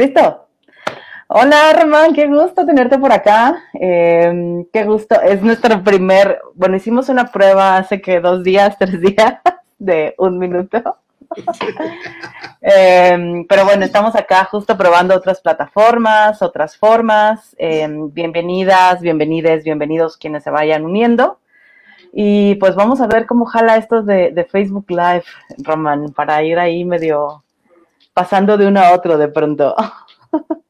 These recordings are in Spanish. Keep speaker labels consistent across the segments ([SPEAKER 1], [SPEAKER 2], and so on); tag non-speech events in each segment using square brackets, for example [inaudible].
[SPEAKER 1] ¿Listo? Hola, Román, qué gusto tenerte por acá. Em, qué gusto. Es nuestro primer, bueno, hicimos una prueba hace que dos días, [laughs] tres días de un minuto. Em, pero bueno, estamos acá justo probando otras plataformas, otras formas. Em, bienvenidas, bienvenides, bienvenidos quienes se vayan uniendo. Y pues vamos a ver cómo jala esto de, de Facebook Live, Román, para ir ahí medio pasando de uno a otro de pronto. [laughs]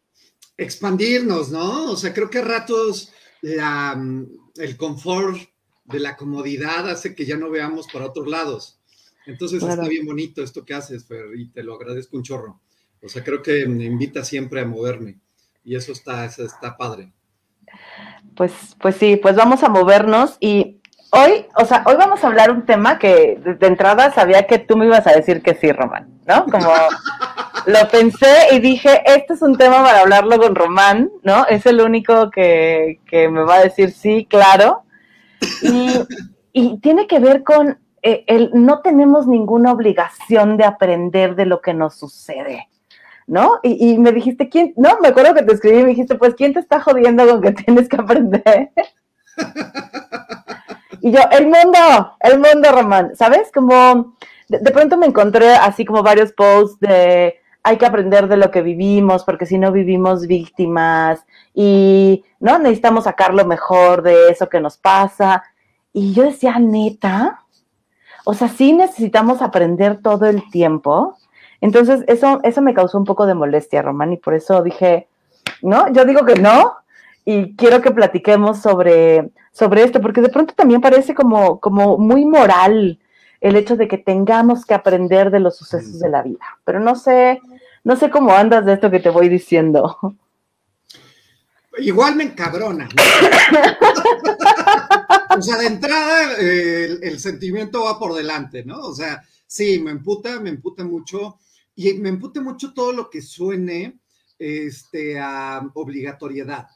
[SPEAKER 2] Expandirnos, ¿no? O sea, creo que a ratos el confort de la comodidad hace que ya no veamos para otros lados. Entonces está bien bonito esto que haces, Fer, y te lo agradezco un chorro. O sea, creo que me invita siempre a moverme y eso está, eso está padre.
[SPEAKER 1] Pues, pues sí, pues vamos a movernos y hoy, o sea, hoy vamos a hablar un tema que de entrada sabía que tú me ibas a decir que sí, Román, ¿no? Como [laughs] lo pensé y dije, este es un tema para hablarlo con Román, ¿no? Es el único que, me va a decir sí, claro. Y, tiene que ver con eh, el no tenemos ninguna obligación de aprender de lo que nos sucede. ¿no? Y, y, me dijiste, ¿quién? No, me acuerdo que te escribí y me dijiste, pues, ¿quién te está jodiendo con que tienes que aprender? [laughs] Y yo, el mundo, el mundo, Román, ¿sabes? Como de, pronto me encontré así como varios posts de hay que aprender de lo que vivimos, porque si no vivimos víctimas y no necesitamos sacar lo mejor de eso que nos pasa. Y yo decía, neta, o sea, sí necesitamos aprender todo el tiempo. Entonces, eso, eso me causó un poco de molestia, Román, y por eso dije, no, yo digo que no, y quiero que platiquemos sobre, sobre esto, porque de pronto también parece como, como muy moral el hecho de que tengamos que aprender de los sucesos de la vida. Pero no sé, no sé cómo andas de esto que te voy diciendo.
[SPEAKER 2] Igual me encabrona. [laughs] o sea, de entrada el, sentimiento va por delante, ¿no? O sea, sí, me emputa, me emputa mucho. Y me emputa mucho todo lo que suene este, a obligatoriedad.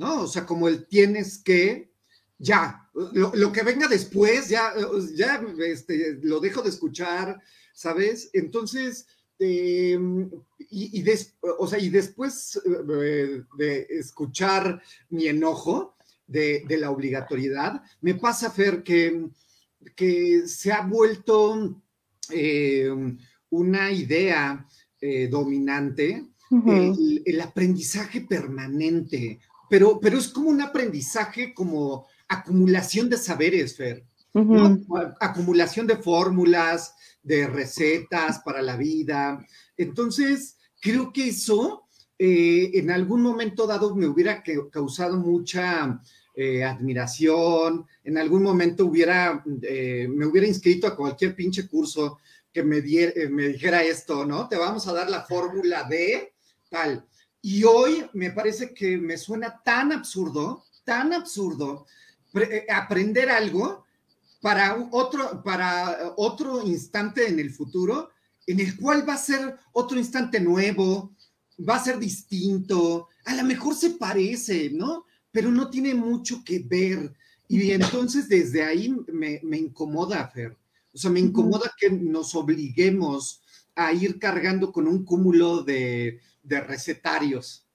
[SPEAKER 2] ¿No? O sea, como el tienes que, ya, lo, que venga después, ya, ya este, lo dejo de escuchar, ¿sabes? Entonces, em, y, o sea, y después eh, de escuchar mi enojo de, la obligatoriedad, me pasa, Fer, que, que se ha vuelto em, una idea eh, dominante, el, aprendizaje permanente, pero, pero es como un aprendizaje, como acumulación de saberes, Fer. Acumulación de fórmulas, de recetas para la vida. Entonces, creo que eso eh, en algún momento dado me hubiera causado mucha eh, admiración, en algún momento hubiera, eh, me hubiera inscrito a cualquier pinche curso que me, me dijera esto, ¿no? Te vamos a dar la fórmula de tal. Y hoy me parece que me suena tan absurdo, tan absurdo, eh, aprender algo para otro, para otro instante en el futuro, en el cual va a ser otro instante nuevo, va a ser distinto, a lo mejor se parece, ¿no? Pero no tiene mucho que ver. Y entonces desde ahí me, me incomoda, Fer. O sea, me incomoda que nos obliguemos a ir cargando con un cúmulo de, de recetarios.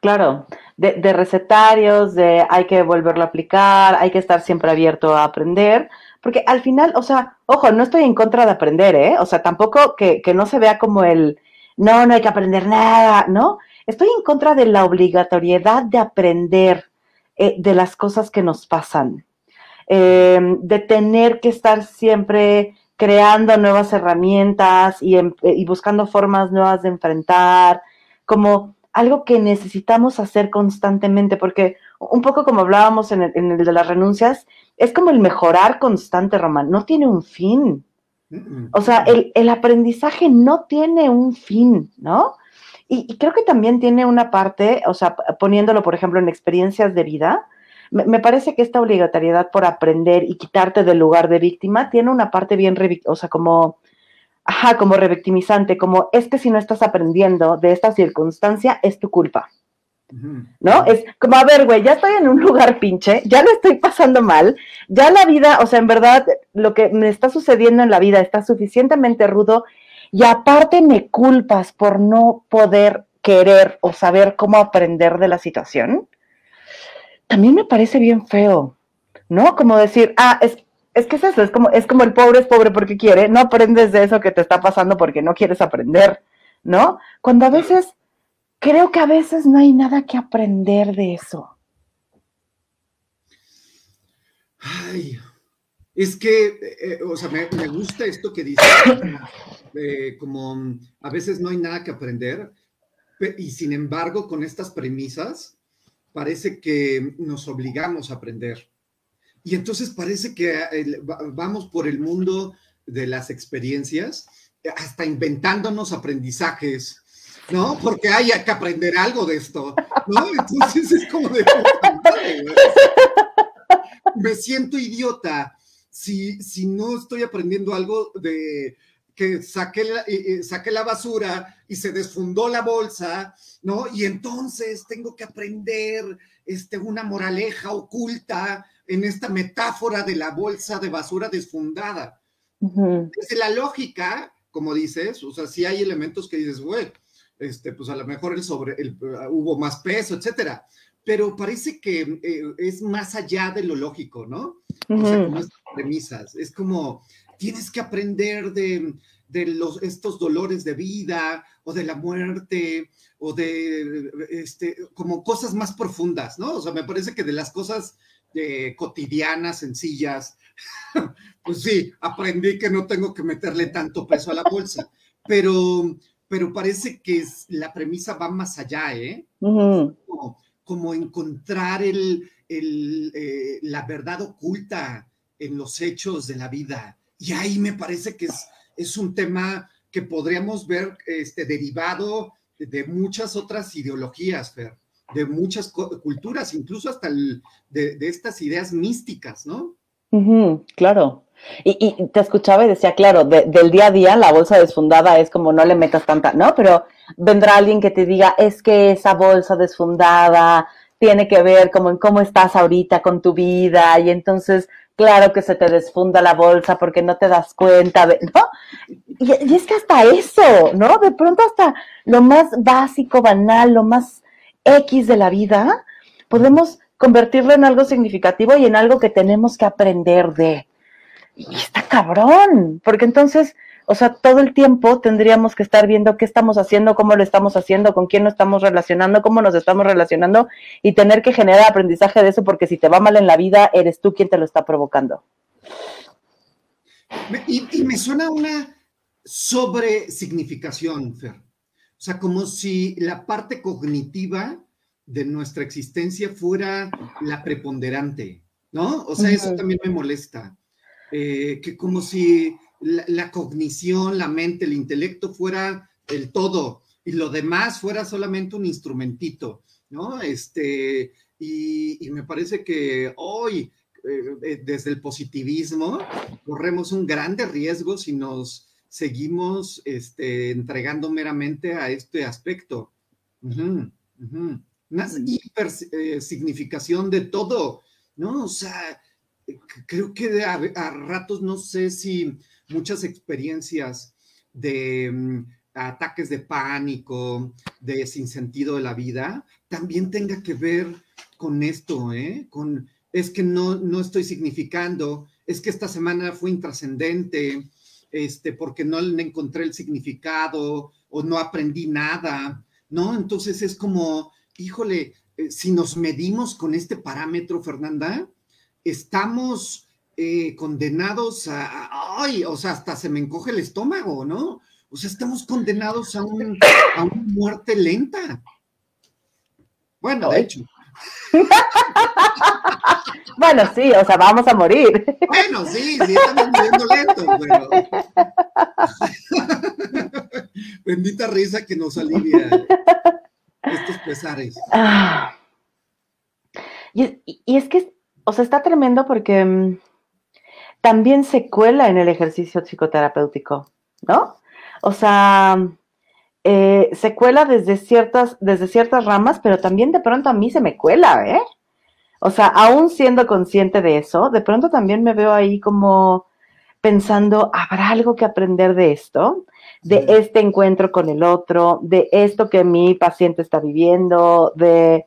[SPEAKER 1] Claro, de, recetarios, de hay que volverlo a aplicar, hay que estar siempre abierto a aprender, porque al final, o sea, ojo, no estoy en contra de aprender, ¿eh? O sea, tampoco que, no se vea como el, no, no hay que aprender nada, ¿no? Estoy en contra de la obligatoriedad de aprender eh, de las cosas que nos pasan, eh, de tener que estar siempre creando nuevas herramientas em, y, buscando formas nuevas de enfrentar, como algo que necesitamos hacer constantemente, porque un poco como hablábamos en el, de las renuncias, es como el mejorar constante, Román, no tiene un fin. O sea, el, el aprendizaje no tiene un fin, ¿no? Y, y, creo que también tiene una parte, o sea, poniéndolo, por ejemplo, en experiencias de vida, me, parece que esta obligatoriedad por aprender y quitarte del lugar de víctima tiene una parte bien, o sea, como, ajá, como revictimizante, como es que si no estás aprendiendo de esta circunstancia, es tu culpa. ¿No? Es como, a ver, güey, ya estoy en un lugar pinche, ya lo estoy pasando mal, ya la vida, o sea, en verdad, lo que me está sucediendo en la vida está suficientemente rudo y aparte me culpas por no poder querer o saber cómo aprender de la situación, también me parece bien feo, ¿no? Como decir, ah, es, es que es eso, es como, es como el pobre es pobre porque quiere, no aprendes de eso que te está pasando porque no quieres aprender, ¿no? Cuando a veces, creo que a veces no hay nada que aprender de eso.
[SPEAKER 2] Ay, es que, eh, eh, o sea, me, gusta esto que dice, como a veces no hay nada que aprender, y sin embargo, con estas premisas, parece que nos obligamos a aprender. Y entonces parece que eh, vamos por el mundo de las experiencias, hasta inventándonos aprendizajes, ¿no? Porque hay que aprender algo de esto, ¿no? [laughs] Entonces es como de... Me siento idiota si, si no estoy aprendiendo algo de que saqué la, saqué la basura y se desfundó la bolsa, ¿no? Y entonces tengo que aprender este, una moraleja oculta en esta metáfora de la bolsa de basura desfundada. Desde la lógica, como dices, o sea, sí hay elementos que dices, güey, este, pues a lo mejor el sobre, el, hubo más peso, etcétera pero parece que eh, es más allá de lo lógico, ¿no? O sea, como estas premisas. Es como, tienes que aprender de, los, estos dolores de vida o de la muerte o de, este, como cosas más profundas, ¿no? O sea, me parece que de las cosas eh, cotidianas, sencillas, [laughs] pues sí, aprendí que no tengo que meterle tanto peso a la bolsa, pero, pero parece que la premisa va más allá, ¿eh? como encontrar el, eh, la verdad oculta en los hechos de la vida. Y ahí me parece que es, es un tema que podríamos ver este, derivado de, muchas otras ideologías, Fer, de muchas culturas, incluso hasta de, estas ideas místicas, ¿no?
[SPEAKER 1] claro. Y, te escuchaba y decía, claro, del día a día la bolsa desfundada es como no le metas tanta, ¿no? Pero vendrá alguien que te diga, es que esa bolsa desfundada tiene que ver como en cómo estás ahorita con tu vida y entonces, claro que se te desfunda la bolsa porque no te das cuenta, de, ¿no? Y, es que hasta eso, ¿no? De pronto hasta lo más básico, banal, lo más X de la vida, podemos convertirlo en algo significativo y en algo que tenemos que aprender de. Y está cabrón, porque entonces o sea, todo el tiempo tendríamos que estar viendo qué estamos haciendo, cómo lo estamos haciendo, con quién nos estamos relacionando, cómo nos estamos relacionando y tener que generar aprendizaje de eso porque si te va mal en la vida, eres tú quien te lo está provocando.
[SPEAKER 2] Y, me suena una sobre significación, Fer. O sea, como si la parte cognitiva de nuestra existencia fuera la preponderante, ¿no? O sea, eso también me molesta. Eh, que como si la, cognición, la mente, el intelecto fuera el todo y lo demás fuera solamente un instrumentito, ¿no? Este, y, me parece que hoy, eh, eh, desde el positivismo, corremos un grande riesgo si nos seguimos este, entregando meramente a este aspecto. Una hiper eh, significación de todo, ¿no? O sea, creo que a ratos no sé si muchas experiencias de mm, ataques de pánico, de sinsentido de la vida, también tenga que ver con esto, ¿eh? Con, es que no, no estoy significando, es que esta semana fue intrascendente, este, porque no le encontré el significado o no aprendí nada, ¿no? Entonces es como, híjole, eh, si nos medimos con este parámetro, Fernanda, estamos eh, condenados a, ay, o sea, hasta se me encoge el estómago, ¿no? O sea, estamos condenados a, un, a una muerte lenta. Bueno, de hecho. [laughs]
[SPEAKER 1] bueno, sí, o sea, vamos a morir.
[SPEAKER 2] Bueno, sí, sí, estamos muriendo lento, pero. [laughs] Bendita risa que nos alivia estos pesares. Ah.
[SPEAKER 1] Y, y, es que, o sea, está tremendo porque mm, también se cuela en el ejercicio psicoterapéutico, ¿no? O sea, eh, se cuela desde ciertas, desde ciertas ramas, pero también de pronto a mí se me cuela, ¿eh? O sea, aún siendo consciente de eso, de pronto también me veo ahí como pensando, ¿habrá algo que aprender de esto? De este encuentro con el otro, de esto que mi paciente está viviendo, de,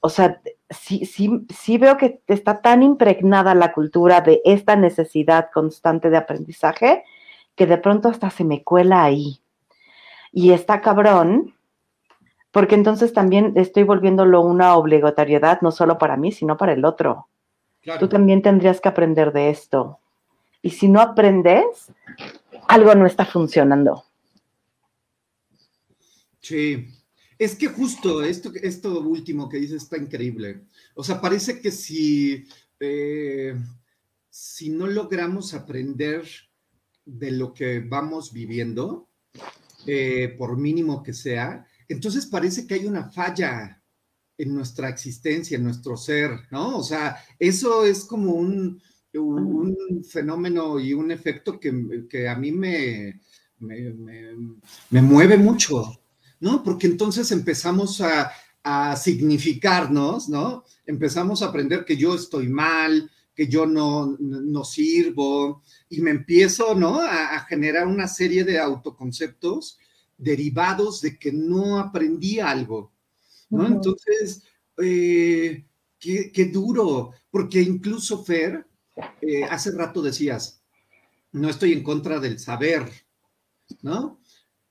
[SPEAKER 1] o sea, sí, sí, sí veo que está tan impregnada la cultura de esta necesidad constante de aprendizaje que de pronto hasta se me cuela ahí. Y está cabrón, porque entonces también estoy volviéndolo una obligatoriedad, no solo para mí, sino para el otro. Tú también tendrías que aprender de esto. Y si no aprendes, algo no está funcionando.
[SPEAKER 2] Sí, es que justo esto, esto último que dices está increíble. O sea, parece que si, eh, si no logramos aprender de lo que vamos viviendo, eh, por mínimo que sea, entonces parece que hay una falla en nuestra existencia, en nuestro ser, ¿no? O sea, eso es como un, fenómeno y un efecto que, a mí me, me, mueve mucho, ¿no? Porque entonces empezamos a, significarnos, ¿no? Empezamos a aprender que yo estoy mal, que yo no, no sirvo, y me empiezo, ¿no? A, generar una serie de autoconceptos derivados de que no aprendí algo, ¿no? Entonces, eh, qué, duro, porque incluso Fer, eh, hace rato decías, no estoy en contra del saber, ¿no?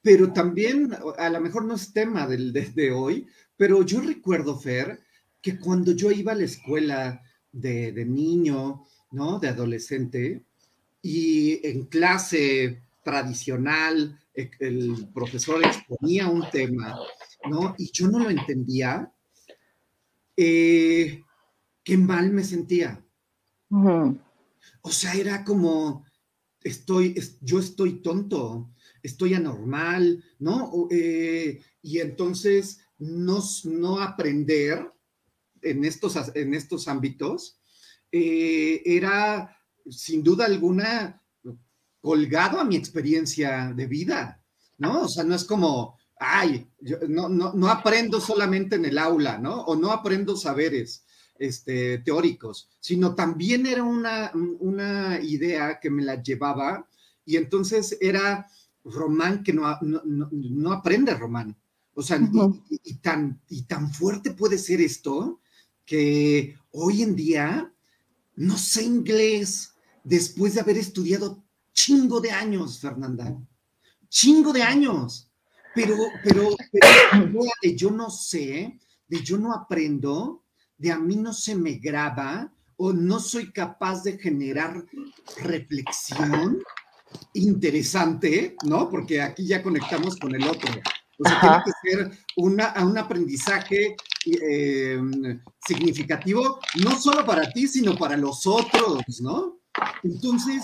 [SPEAKER 2] Pero también, a lo mejor no es tema del, de, hoy, pero yo recuerdo, Fer, que cuando yo iba a la escuela de, de niño, ¿no? De adolescente, y en clase tradicional, e, el profesor exponía un tema, ¿no? Y yo no lo entendía, eh, qué mal me sentía. O sea, era como, estoy, yo estoy tonto, estoy anormal, ¿no? Eh, y entonces no, no aprender en estos, en estos ámbitos eh, era sin duda alguna colgado a mi experiencia de vida, ¿no? O sea, no es como, ay, no, no, no aprendo solamente en el aula, ¿no? O no aprendo saberes este, teóricos, sino también era una, una idea que me la llevaba y entonces era Román que no, no, aprende Román. O sea, y, tan, y tan fuerte puede ser esto que hoy en día no sé inglés después de haber estudiado chingo de años, Fernanda. Chingo de años. Pero, pero, pero de [coughs] yo no sé, de yo no aprendo, de a mí no se me graba o no soy capaz de generar reflexión interesante, ¿no? Porque aquí ya conectamos con el otro. O sea, tiene que ser una, un aprendizaje eh, significativo, no solo para ti, sino para los otros, ¿no? Entonces,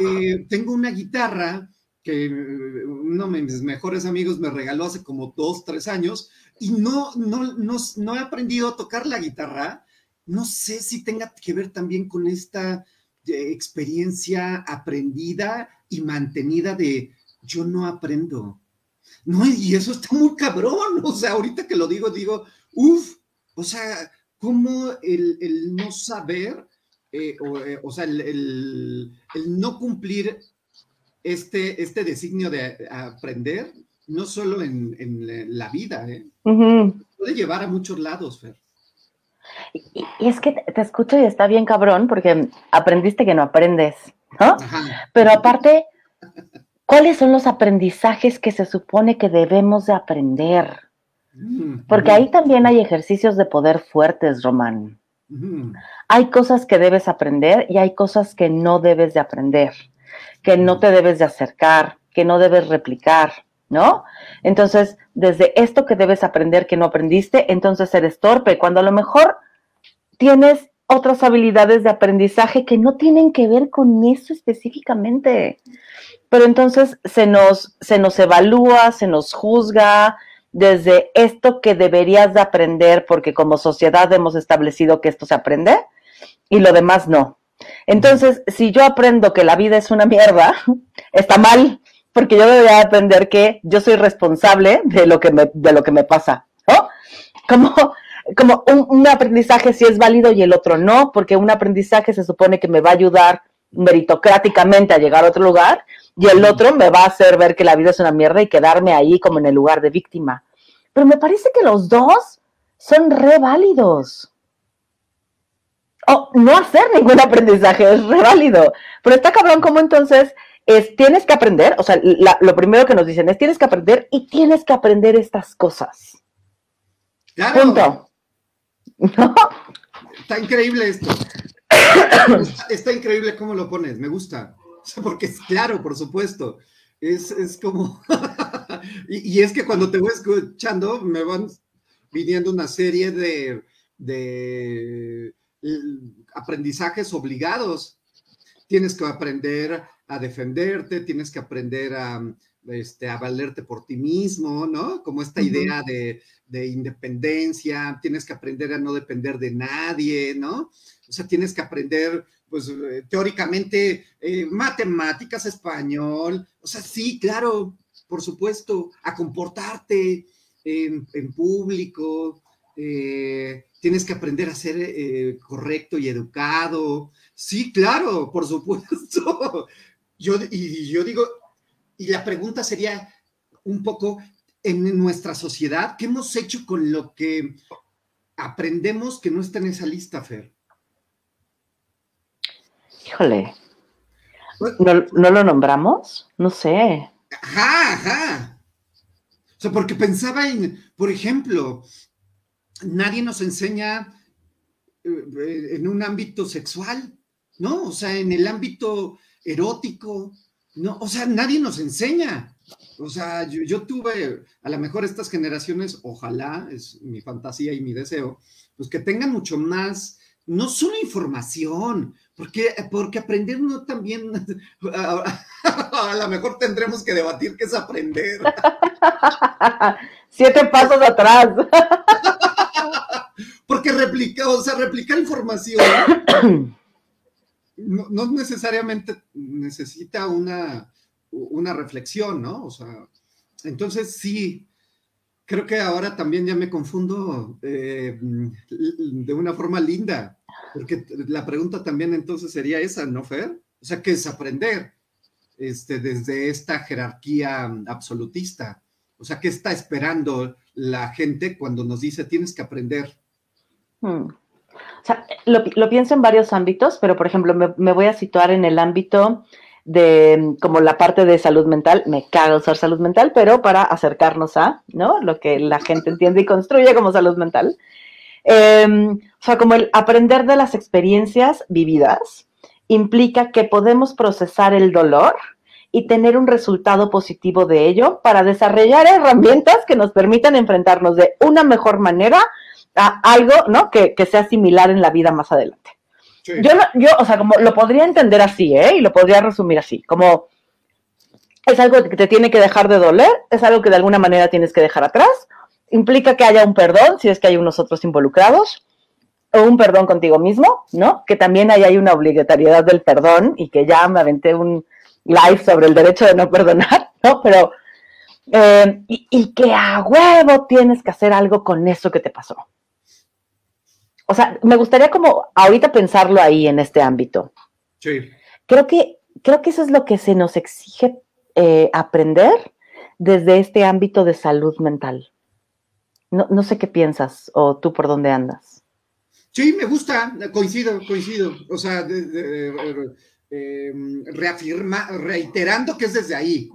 [SPEAKER 2] eh, tengo una guitarra que uno de mis mejores amigos me regaló hace como dos, tres años, y no, no, no, he aprendido a tocar la guitarra. No sé si tenga que ver también con esta eh, experiencia aprendida y mantenida de yo no aprendo. No, y eso está muy cabrón. O sea, ahorita que lo digo, digo, uff, o sea, como el, no saber, eh, eh, o, sea, el, no cumplir este, este designio de aprender no solo en, la vida, ¿eh? puede llevar a muchos lados, Fer.
[SPEAKER 1] Y, es que te, escucho y está bien cabrón porque aprendiste que no aprendes, ¿no? Pero aparte, ¿cuáles son los aprendizajes que se supone que debemos de aprender? Mm, porque ahí también hay ejercicios de poder fuertes, Román. Hay cosas que debes aprender y hay cosas que no debes de aprender, que no te debes de acercar, que no debes replicar. ¿no? Entonces, desde esto que debes aprender que no aprendiste, entonces eres torpe, cuando a lo mejor tienes otras habilidades de aprendizaje que no tienen que ver con eso específicamente. Pero entonces se nos, se nos evalúa, se nos juzga desde esto que deberías de aprender, porque como sociedad hemos establecido que esto se aprende y lo demás no. Entonces, si yo aprendo que la vida es una mierda, [laughs] está mal, porque yo debería aprender que yo soy responsable de lo que me, de lo que me pasa, ¿no? Como, como un, aprendizaje sí es válido y el otro no, porque un aprendizaje se supone que me va a ayudar meritocráticamente a llegar a otro lugar y el otro me va a hacer ver que la vida es una mierda y quedarme ahí como en el lugar de víctima. Pero me parece que los dos son re válidos. O no hacer ningún aprendizaje es re válido. Pero está cabrón como entonces es, tienes que aprender, o sea, lo primero que nos dicen es tienes que aprender y tienes que aprender estas cosas.
[SPEAKER 2] Claro. Punto. Está increíble esto. [coughs] está, increíble cómo lo pones, me gusta. porque es claro, por supuesto. Es, como. [laughs] y, es que cuando te voy escuchando, me van viniendo una serie de, de aprendizajes obligados. Tienes que aprender a defenderte, tienes que aprender a, este, a valerte por ti mismo, ¿no? Como esta idea de, independencia, tienes que aprender a no depender de nadie, ¿no? O sea, tienes que aprender, pues, eh, teóricamente, eh, matemáticas, español, o sea, sí, claro, por supuesto, a comportarte en, público, eh, tienes que aprender a ser correcto y educado. Sí, claro, por supuesto. [laughs] Yo, y yo digo, y la pregunta sería un poco en nuestra sociedad, ¿qué hemos hecho con lo que aprendemos que no está en esa lista, Fer?
[SPEAKER 1] Híjole. ¿No, lo nombramos? No sé.
[SPEAKER 2] Ajá, ajá. O sea, porque pensaba en, por ejemplo, nadie nos enseña eh, en un ámbito sexual, ¿no? O sea, en el ámbito erótico. No, o sea, nadie nos enseña. O sea, yo, tuve, a lo mejor estas generaciones, ojalá, es mi fantasía y mi deseo, pues que tengan mucho más, no solo información, porque, porque aprender no también, a, [laughs] a lo mejor tendremos que debatir qué es aprender. [laughs]
[SPEAKER 1] Siete pasos atrás. [laughs]
[SPEAKER 2] porque replicar, o sea, replicar información [coughs] no, necesariamente necesita una, una reflexión, ¿no? O sea, entonces sí, creo que ahora también ya me confundo eh, de una forma linda, porque la pregunta también entonces sería esa, ¿no, Fer? O sea, ¿qué es aprender este, desde esta jerarquía absolutista? O sea, ¿qué está esperando la gente cuando nos dice tienes que aprender?
[SPEAKER 1] Hmm. O sea, lo, pienso en varios ámbitos, pero por ejemplo, me, voy a situar en el ámbito de como la parte de salud mental. Me caga usar salud mental, pero para acercarnos a, ¿no? Lo que la gente entiende y construye como salud mental. Em, o sea, como el aprender de las experiencias vividas implica que podemos procesar el dolor y tener un resultado positivo de ello para desarrollar herramientas que nos permitan enfrentarnos de una mejor manera algo, ¿no? Que, sea similar en la vida más adelante. Yo, yo, o sea, como lo podría entender así, ¿eh? Y lo podría resumir así, como es algo que te tiene que dejar de doler, es algo que de alguna manera tienes que dejar atrás, implica que haya un perdón, si es que hay unos otros involucrados, o un perdón contigo mismo, ¿no? Que también ahí hay una obligatoriedad del perdón y que ya me aventé un live sobre el derecho de no perdonar, [laughs] ¿no? Pero, eh, y, y que a huevo tienes que hacer algo con eso que te pasó o sea, me gustaría como ahorita pensarlo ahí en este ámbito.
[SPEAKER 2] Sí.
[SPEAKER 1] Creo que, creo que eso es lo que se nos exige eh, aprender desde este ámbito de salud mental. No, sé qué piensas o tú por dónde andas.
[SPEAKER 2] Sí, me gusta, coincido, coincido. O sea, em, reafirma, reiterando que es desde ahí.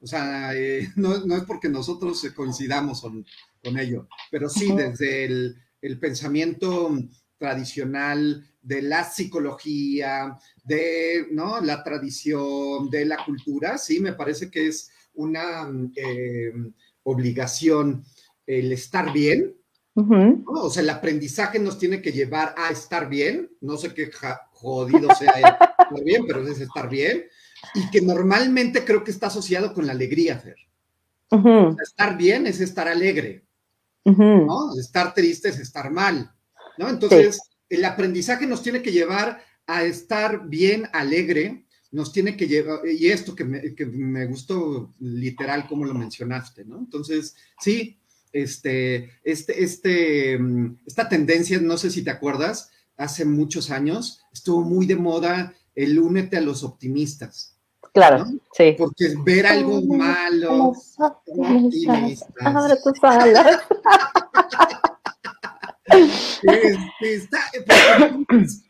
[SPEAKER 2] O sea, eh, [laughs] no, es porque nosotros coincidamos con, ello, pero sí desde el, el pensamiento tradicional de la psicología, de ¿no? la tradición, de la cultura, sí, me parece que es una eh, obligación el estar bien. O sea, el aprendizaje nos tiene que llevar a estar bien. No sé qué jodido sea estar bien, pero es estar bien. Y que normalmente creo que está asociado con la alegría, Fer. estar bien es estar alegre. ¿No? Estar triste es estar mal, ¿no? Entonces, el aprendizaje nos tiene que llevar a estar bien, alegre, nos tiene que llevar, y esto que me, gustó literal como lo mencionaste, ¿no? Entonces, sí, este, este, este, esta tendencia, no sé si te acuerdas, hace muchos años estuvo muy de moda el únete a los optimistas.
[SPEAKER 1] Claro, sí.
[SPEAKER 2] Porque es ver algo malo.
[SPEAKER 1] Optimistas, abre tus alas. [laughs]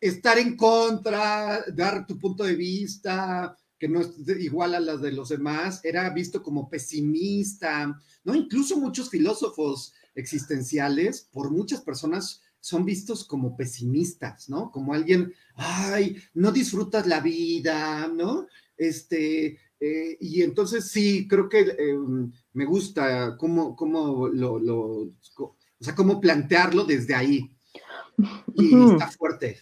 [SPEAKER 2] estar en contra, dar tu punto de vista, que no es igual a las de los demás, era visto como pesimista, ¿no? Incluso muchos filósofos existenciales, por muchas personas, son vistos como pesimistas, ¿no? Como alguien, ay, no disfrutas la vida, ¿no? Este, eh, y entonces sí, creo que em, me gusta cómo, cómo lo, lo, o sea, cómo plantearlo desde ahí. Y está fuerte.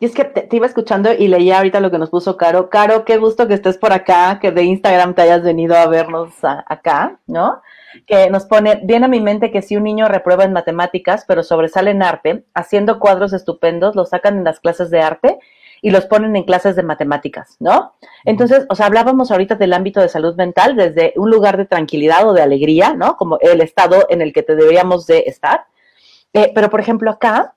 [SPEAKER 1] Y es que te, iba escuchando y leía ahorita lo que nos puso Caro. Caro, qué gusto que estés por acá, que de Instagram te hayas venido a vernos acá, ¿no? Que nos pone, viene a mi mente que si un niño reprueba en matemáticas, pero sobresale en arte, haciendo cuadros estupendos, los sacan en las clases de arte y los ponen en clases de matemáticas, ¿no? Entonces, o sea, hablábamos ahorita del ámbito de salud mental desde un lugar de tranquilidad o de alegría, ¿no? Como el estado en el que te deberíamos de estar. Eh, pero, por ejemplo, acá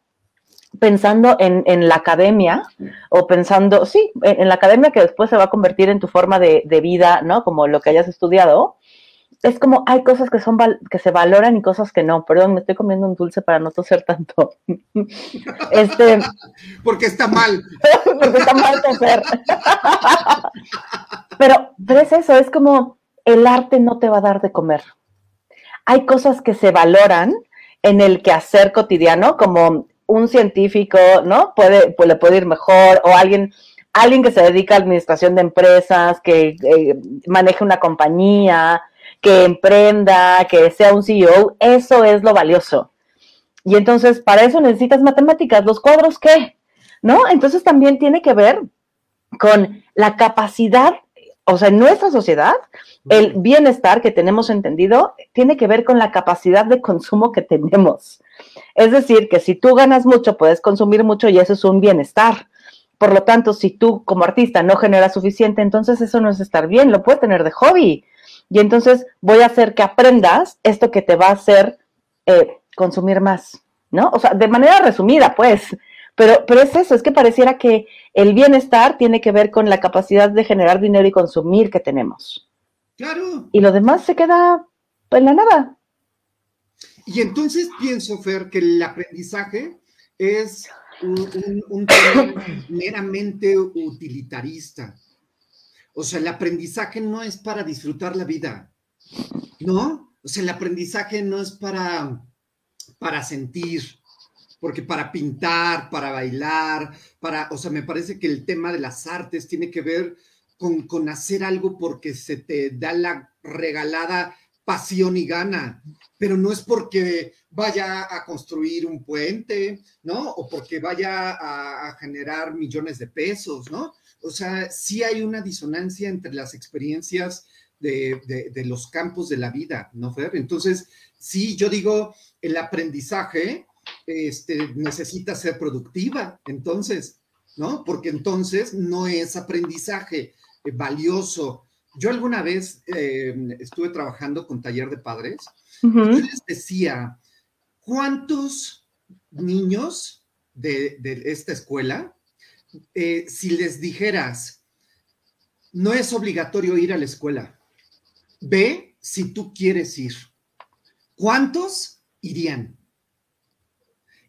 [SPEAKER 1] pensando en, en, la academia o pensando, sí, en, la academia que después se va a convertir en tu forma de, de, vida, ¿no? Como lo que hayas estudiado, es como hay cosas que son que se valoran y cosas que no. Perdón, me estoy comiendo un dulce para no toser tanto. [laughs]
[SPEAKER 2] este, [laughs] porque está mal. [laughs]
[SPEAKER 1] porque está mal toser. pero, pero es eso, es como el arte no te va a dar de comer. Hay cosas que se valoran en el quehacer cotidiano, como un científico, ¿no? Puede, pues le puede ir mejor, o alguien, alguien que se dedica a administración de empresas, que eh, maneje una compañía, que emprenda, que sea un CEO, eso es lo valioso. Y entonces, para eso necesitas matemáticas. ¿Los cuadros qué? ¿No? Entonces también tiene que ver con la capacidad, o sea, en nuestra sociedad, el bienestar que tenemos entendido tiene que ver con la capacidad de consumo que tenemos. Es decir, que si tú ganas mucho, puedes consumir mucho y eso es un bienestar. Por lo tanto, si tú como artista no generas suficiente, entonces eso no es estar bien, lo puedes tener de hobby. Y entonces voy a hacer que aprendas esto que te va a hacer eh, consumir más, ¿no? O sea, de manera resumida, pues. Pero, pero es eso, es que pareciera que el bienestar tiene que ver con la capacidad de generar dinero y consumir que tenemos.
[SPEAKER 2] Claro.
[SPEAKER 1] Y lo demás se queda en la nada.
[SPEAKER 2] Y entonces pienso, Fer, que el aprendizaje es un, [coughs] tema meramente utilitarista. O sea, el aprendizaje no es para disfrutar la vida, ¿no? O sea, el aprendizaje no es para, para sentir, porque para pintar, para bailar, para, o sea, me parece que el tema de las artes tiene que ver con, con hacer algo porque se te da la regalada pasión y gana, pero no es porque vaya a construir un puente, ¿no? O porque vaya a, generar millones de pesos, ¿no? O sea, sí hay una disonancia entre las experiencias de, los campos de la vida, ¿no, Fer? Entonces, sí, yo digo, el aprendizaje este, necesita ser productiva, entonces, ¿no? Porque entonces no es aprendizaje eh, valioso, yo alguna vez eh, estuve trabajando con taller de padres y les decía, ¿cuántos niños de, esta escuela, eh, si les dijeras, no es obligatorio ir a la escuela, ve si tú quieres ir, ¿cuántos irían?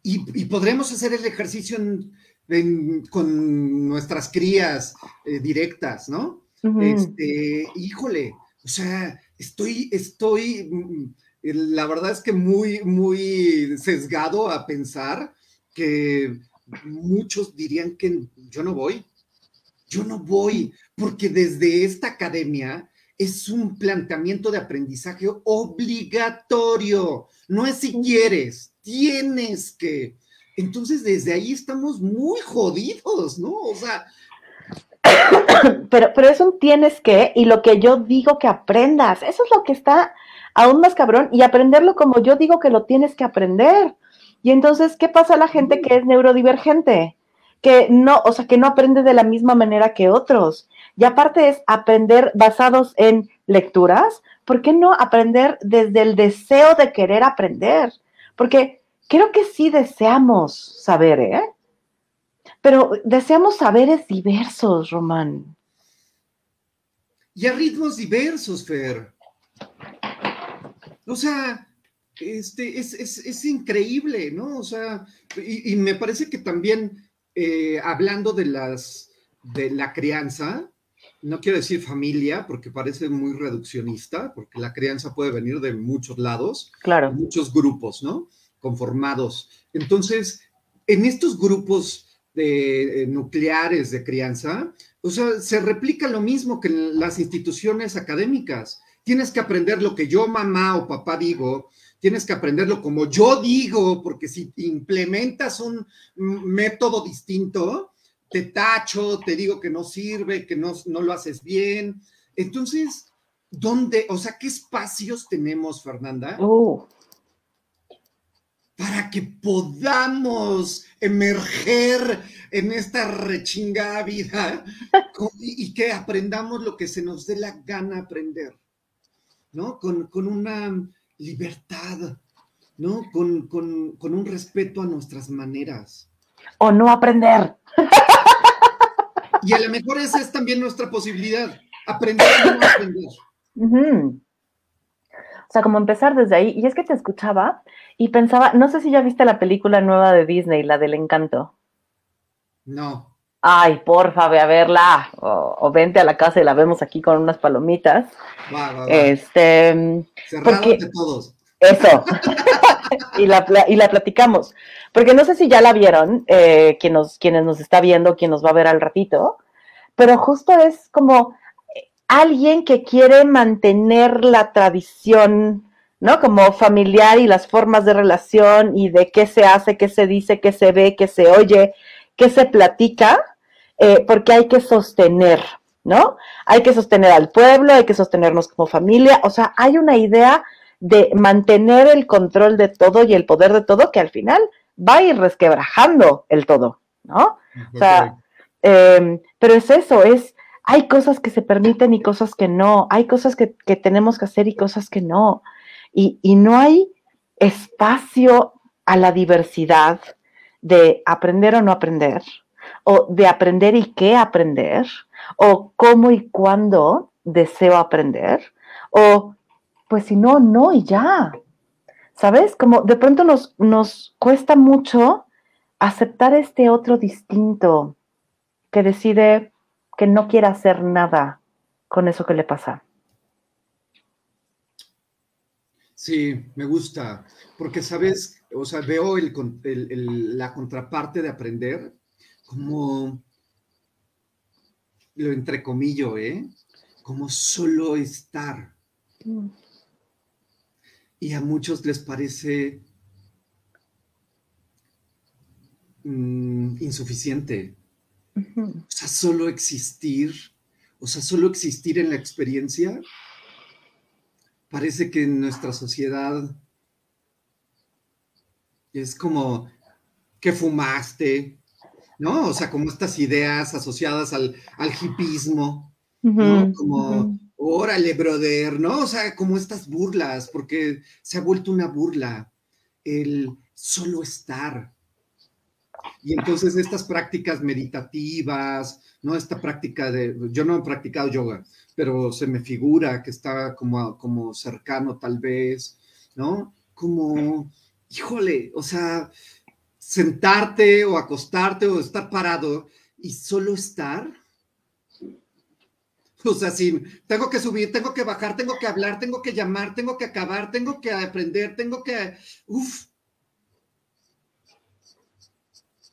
[SPEAKER 2] Y, podremos hacer el ejercicio con nuestras crías eh, directas, ¿no? Este, híjole, o sea, estoy, estoy, mm, la verdad es que muy, muy sesgado a pensar que muchos dirían que yo no voy, yo no voy, porque desde esta academia es un planteamiento de aprendizaje obligatorio, no es si quieres, tienes que. Entonces, desde ahí estamos muy jodidos, ¿no? O sea, [coughs]
[SPEAKER 1] pero, pero es un tienes que y lo que yo digo que aprendas. Eso es lo que está aún más cabrón y aprenderlo como yo digo que lo tienes que aprender. Y entonces, ¿qué pasa a la gente que es neurodivergente? Que no, o sea, que no aprende de la misma manera que otros. Y aparte es aprender basados en lecturas. ¿Por qué no aprender desde el deseo de querer aprender? Porque creo que sí deseamos saber, ¿eh? Pero deseamos saberes diversos, Román.
[SPEAKER 2] Y a ritmos diversos, Fer. O sea, este, es, increíble, ¿no? O sea, y, me parece que también, eh, hablando de las, de la crianza, no quiero decir familia, porque parece muy reduccionista, porque la crianza puede venir de muchos lados,
[SPEAKER 1] claro.
[SPEAKER 2] muchos grupos, ¿no? Conformados. Entonces, en estos grupos de, eh, nucleares de crianza, o sea, se replica lo mismo que en las instituciones académicas. Tienes que aprender lo que yo, mamá o papá digo, tienes que aprenderlo como yo digo, porque si implementas un método distinto, te tacho, te digo que no sirve, que no, no lo haces bien. Entonces, ¿dónde, o sea, qué espacios tenemos, Fernanda?
[SPEAKER 1] Uh.
[SPEAKER 2] Para que podamos emerger en esta rechingada vida [laughs] y que aprendamos lo que se nos dé la gana aprender, ¿no? Con, con una libertad, ¿no? Con, un respeto a nuestras maneras.
[SPEAKER 1] O no aprender.
[SPEAKER 2] Y a lo mejor esa es también nuestra posibilidad, aprender o no aprender. [laughs]
[SPEAKER 1] O sea, como empezar desde ahí. Y es que te escuchaba y pensaba, no sé si ya viste la película nueva de Disney, la del encanto.
[SPEAKER 2] No.
[SPEAKER 1] Ay, porfa, ve a verla. O, vente a la casa y la vemos aquí con unas palomitas. Este.
[SPEAKER 2] porque, de todos.
[SPEAKER 1] Eso. [laughs] y, la, y la platicamos. Porque no sé si ya la vieron, eh, quien nos, quienes nos está viendo, quien nos va a ver al ratito. Pero justo es como alguien que quiere mantener la tradición, ¿no? Como familiar y las formas de relación y de qué se hace, qué se dice, qué se ve, qué se oye, qué se platica eh, porque hay que sostener, ¿no? Hay que sostener al pueblo, hay que sostenernos como familia, o sea, hay una idea de mantener el control de todo y el poder de todo que al final va a ir resquebrajando el todo, ¿no? O sea, em, pero es eso, es, hay cosas que se permiten y cosas que no, hay cosas que, tenemos que hacer y cosas que no, y, y no hay espacio a la diversidad de aprender o no aprender, o de aprender y qué aprender, o cómo y cuándo deseo aprender, o pues si no, no y ya. ¿Sabes? Como de pronto nos, nos cuesta mucho aceptar este otro distinto que decide que no quiere hacer nada con eso que le pasa.
[SPEAKER 2] Sí, me gusta, porque sabes, o sea, veo la contraparte de aprender como, lo entrecomillo, ¿eh? Como solo estar. Mm. Y a muchos les parece mm, insuficiente. O sea, solo existir, o sea, solo existir en la experiencia, parece que en nuestra sociedad es como que fumaste, ¿no? O sea, como estas ideas asociadas al, al hipismo, ¿no? Como, órale, brother, ¿no? O sea, como estas burlas, porque se ha vuelto una burla el solo estar. Y entonces estas prácticas meditativas, ¿no? Esta práctica de, yo no he practicado yoga, pero se me figura que está como, como cercano tal vez, ¿no? Como, híjole, o sea, sentarte o acostarte o estar parado y solo estar. O sea, sin, tengo que subir, tengo que bajar, tengo que hablar, tengo que llamar, tengo que acabar, tengo que aprender, tengo que, uf.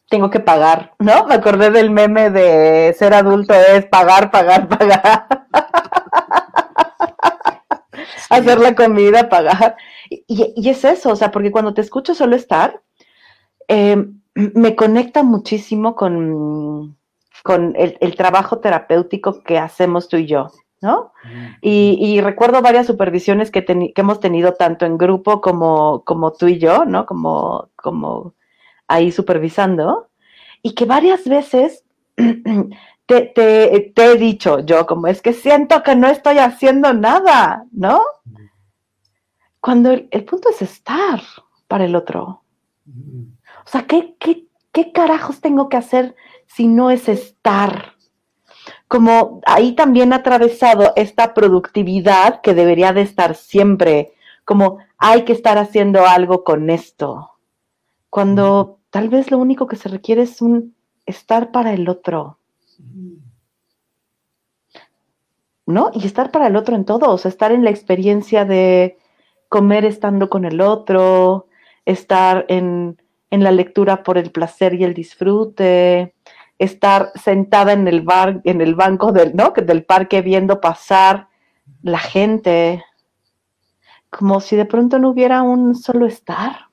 [SPEAKER 1] Tengo que pagar, ¿no? Me acordé del meme de ser adulto es pagar, pagar, pagar. Hacer la comida, pagar. Y, y, es eso, o sea, porque cuando te escucho solo estar, eh, me conecta muchísimo con, con el, trabajo terapéutico que hacemos tú y yo, ¿no? Y, recuerdo varias supervisiones que, hemos tenido tanto en grupo como, como tú y yo, ¿no? Como, como ahí supervisando, y que varias veces [clears throat] te, he dicho yo, como es que siento que no estoy haciendo nada, ¿no? Cuando el, el punto es estar para el otro. O sea, ¿qué, qué, carajos tengo que hacer si no es estar? Como ahí también ha atravesado esta productividad que debería de estar siempre, como hay que estar haciendo algo con esto, cuando tal vez lo único que se requiere es un estar para el otro. ¿No? Y estar para el otro en todo, o sea, estar en la experiencia de comer estando con el otro, estar en, la lectura por el placer y el disfrute, estar sentada en el bar, en el banco del, ¿no? del parque viendo pasar la gente, como si de pronto no hubiera un solo estar.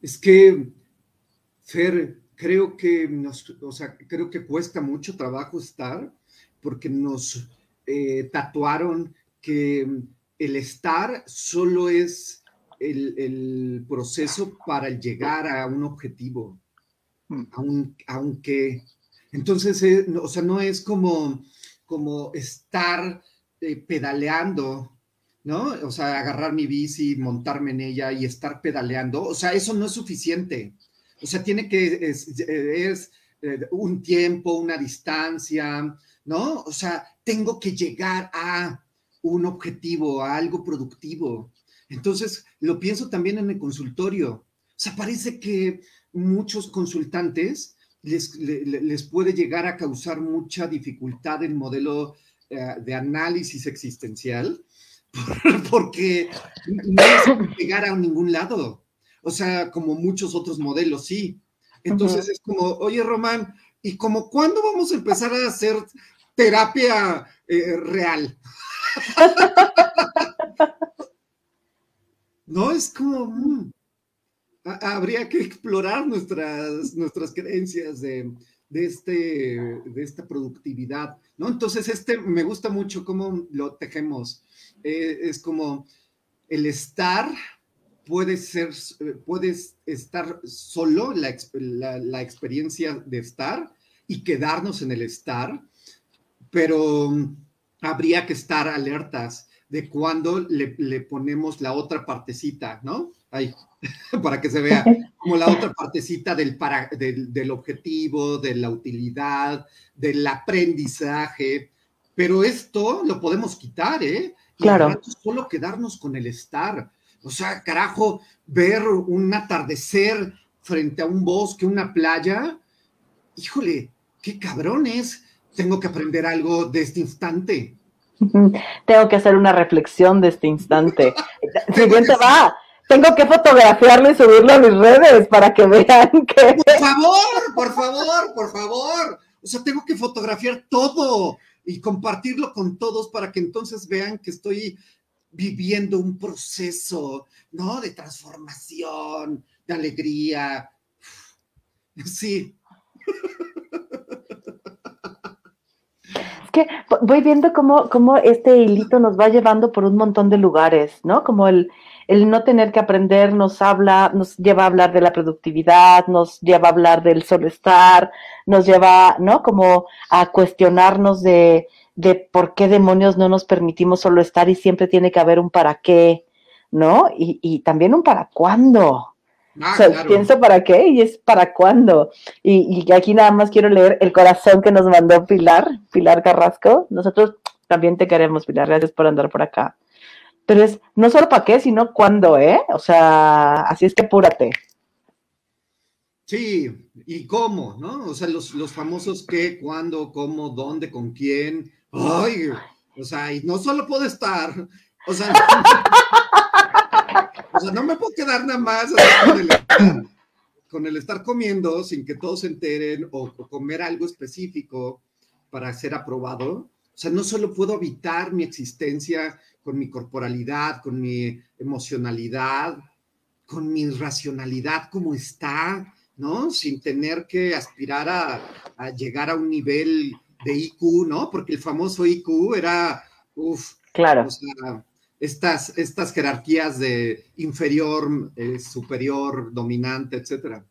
[SPEAKER 2] Es que, Fer, creo que nos, o sea, creo que cuesta mucho trabajo estar porque nos eh, tatuaron que el estar solo es el, proceso para llegar a un objetivo, mm. aunque, entonces, eh, o sea, no es como, como estar eh, pedaleando, ¿no? O sea, agarrar mi bici, montarme en ella y estar pedaleando, o sea, eso no es suficiente. O sea, tiene que, es, es eh, un tiempo, una distancia, ¿no? O sea, tengo que llegar a un objetivo, a algo productivo. Entonces, lo pienso también en el consultorio. O sea, parece que muchos consultantes les, les, puede llegar a causar mucha dificultad el modelo eh, de análisis existencial [laughs] porque no es llegar a ningún lado. O sea, como muchos otros modelos, sí. Entonces es como, oye, Román, ¿y como cuándo vamos a empezar a hacer terapia eh, real? [laughs] no, es como, mm, habría que explorar nuestras, nuestras creencias de, este, de esta productividad, ¿no? Entonces, este me gusta mucho cómo lo tejemos. Eh, es como el estar puede ser, puedes estar solo, la, la, experiencia de estar y quedarnos en el estar, pero habría que estar alertas de cuando le, ponemos la otra partecita, ¿no? Ahí, [laughs] para que se vea, como la otra partecita del, para, del, objetivo, de la utilidad, del aprendizaje, pero esto lo podemos quitar, ¿eh?
[SPEAKER 1] Y claro.
[SPEAKER 2] solo quedarnos con el estar. O sea, carajo, ver un atardecer frente a un bosque, una playa, híjole, qué cabrones. Tengo que aprender algo de este instante.
[SPEAKER 1] Tengo que hacer una reflexión de este instante. [laughs] Siguiente va. Tengo que fotografiarlo y subirlo a mis redes para que vean [laughs] que.
[SPEAKER 2] Por favor, por favor, por favor. O sea, tengo que fotografiar todo y compartirlo con todos para que entonces vean que estoy viviendo un proceso, ¿no? De transformación, de alegría. Sí.
[SPEAKER 1] Es que voy viendo cómo, cómo este hilito nos va llevando por un montón de lugares, ¿no? Como el, el no tener que aprender nos habla, nos lleva a hablar de la productividad, nos lleva a hablar del solo estar, nos lleva, ¿no? Como a cuestionarnos de, de por qué demonios no nos permitimos solo estar y siempre tiene que haber un para qué, ¿no? Y, también un para cuándo. Ah, o sea, pienso para qué y es para cuándo. Y, y, aquí nada más quiero leer el corazón que nos mandó Pilar, Pilar Carrasco. Nosotros también te queremos, Pilar, gracias por andar por acá. Pero es no solo para qué, sino cuándo, ¿eh? O sea, así es que apúrate.
[SPEAKER 2] Sí, y cómo, ¿no? O sea, los, los famosos qué, cuándo, cómo, dónde, con quién, Ay, o sea, y no solo puedo estar, o sea, [laughs] o sea, no me puedo quedar nada más con el, estar, comiendo sin que todos se enteren o, comer algo específico para ser aprobado. O sea, no solo puedo evitar mi existencia con mi corporalidad, con mi emocionalidad, con mi racionalidad como está, ¿no? Sin tener que aspirar a, a llegar a un nivel de IQ, ¿no? Porque el famoso IQ era, uff,
[SPEAKER 1] claro.
[SPEAKER 2] estas, estas jerarquías de inferior, eh, superior, dominante, etcétera.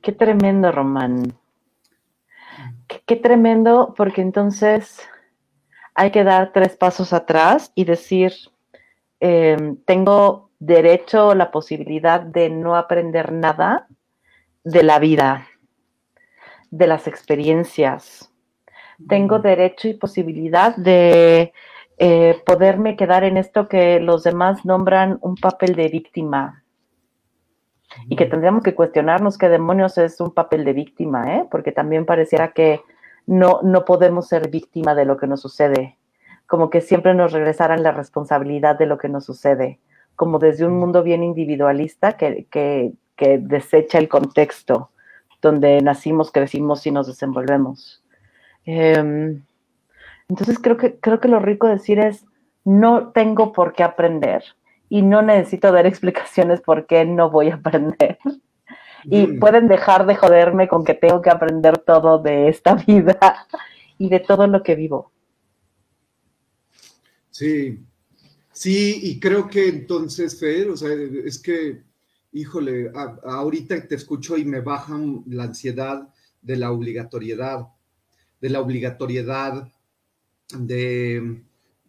[SPEAKER 1] Qué tremendo, Román. Qué, tremendo, porque entonces hay que dar tres pasos atrás y decir, em, tengo derecho, la posibilidad de no aprender nada de la vida, de las experiencias. Tengo derecho y posibilidad de eh, poderme quedar en esto que los demás nombran un papel de víctima. Y que tendríamos que cuestionarnos qué demonios es un papel de víctima, ¿eh? porque también pareciera que no, no podemos ser víctima de lo que nos sucede, como que siempre nos regresaran la responsabilidad de lo que nos sucede, como desde un mundo bien individualista que, que, que desecha el contexto donde nacimos, crecimos y nos desenvolvemos. Em, entonces creo que, creo que lo rico de decir es, no tengo por qué aprender y no necesito dar [laughs] explicaciones por qué no voy a aprender. Y mm. pueden dejar de joderme con que tengo que aprender todo de esta [laughs] vida y de todo lo que vivo.
[SPEAKER 2] Sí, sí, y creo que entonces, Fer, o sea, es que, híjole, ahorita te escucho y me baja la ansiedad de la obligatoriedad, de la obligatoriedad de,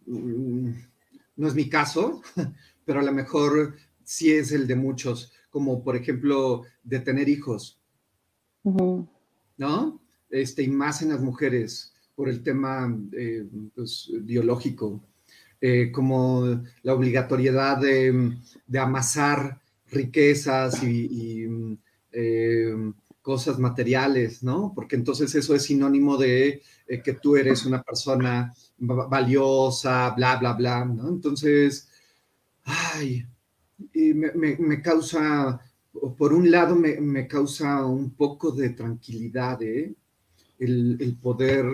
[SPEAKER 2] mm, no es mi caso, [laughs] pero a lo mejor sí es el de muchos, como por ejemplo de tener hijos, ¿no? Este, y más en las mujeres por el tema eh, pues, biológico, eh, como la obligatoriedad de, amasar riquezas y, eh, cosas materiales, ¿no? Porque entonces eso es sinónimo de que tú eres una persona valiosa, bla, bla, bla, ¿no? Entonces, ay, me, me, causa, por un lado, me, causa un poco de tranquilidad, ¿eh? el, poder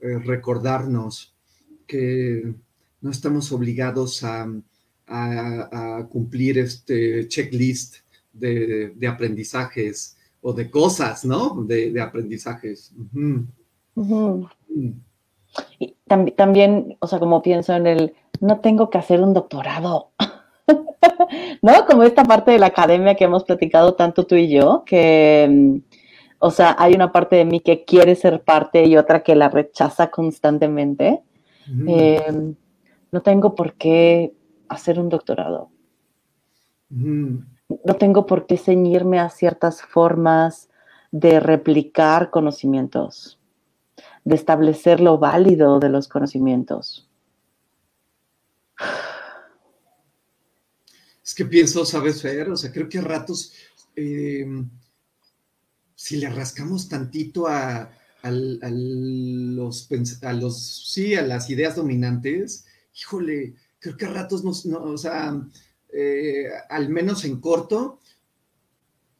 [SPEAKER 2] eh, recordarnos que no estamos obligados a, cumplir este checklist de, aprendizajes o de cosas, ¿no? De, aprendizajes.
[SPEAKER 1] Y también, o sea, como pienso en el, no tengo que hacer un doctorado. [laughs] ¿No? Como esta parte de la academia que hemos platicado tanto tú y yo, que, mm, o sea, hay una parte de mí que quiere ser parte y otra que la rechaza constantemente. Em, no tengo por qué hacer un doctorado. No tengo por qué ceñirme a ciertas formas de replicar conocimientos, de establecer lo válido de los conocimientos.
[SPEAKER 2] Es que pienso, ¿sabes, Fer? O sea, creo que a ratos, eh, si le rascamos tantito a, los, a los, sí, a las ideas dominantes, híjole, creo que a ratos nos, no, o sea, eh, al menos en corto,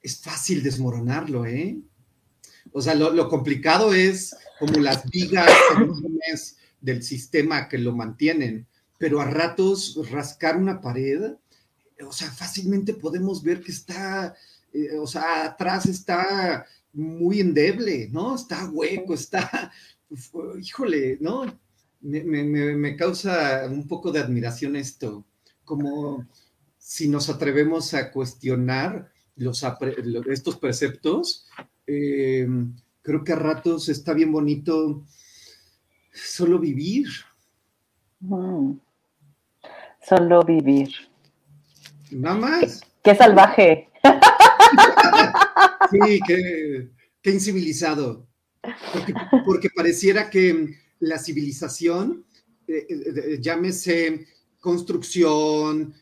[SPEAKER 2] es fácil desmoronarlo, ¿eh? O sea, lo, complicado es como las vigas del sistema que lo mantienen, pero a ratos rascar una pared o sea, fácilmente podemos ver que está, eh, o sea, atrás está muy endeble, ¿no? Está hueco, está, híjole, ¿no? Me, causa un poco de admiración esto, como si nos atrevemos a cuestionar los, estos preceptos, eh, creo que a ratos está bien bonito solo vivir.
[SPEAKER 1] Solo vivir.
[SPEAKER 2] Nada más.
[SPEAKER 1] Qué salvaje.
[SPEAKER 2] sí, qué, incivilizado. Porque, pareciera que la civilización, eh, eh, eh, llámese construcción,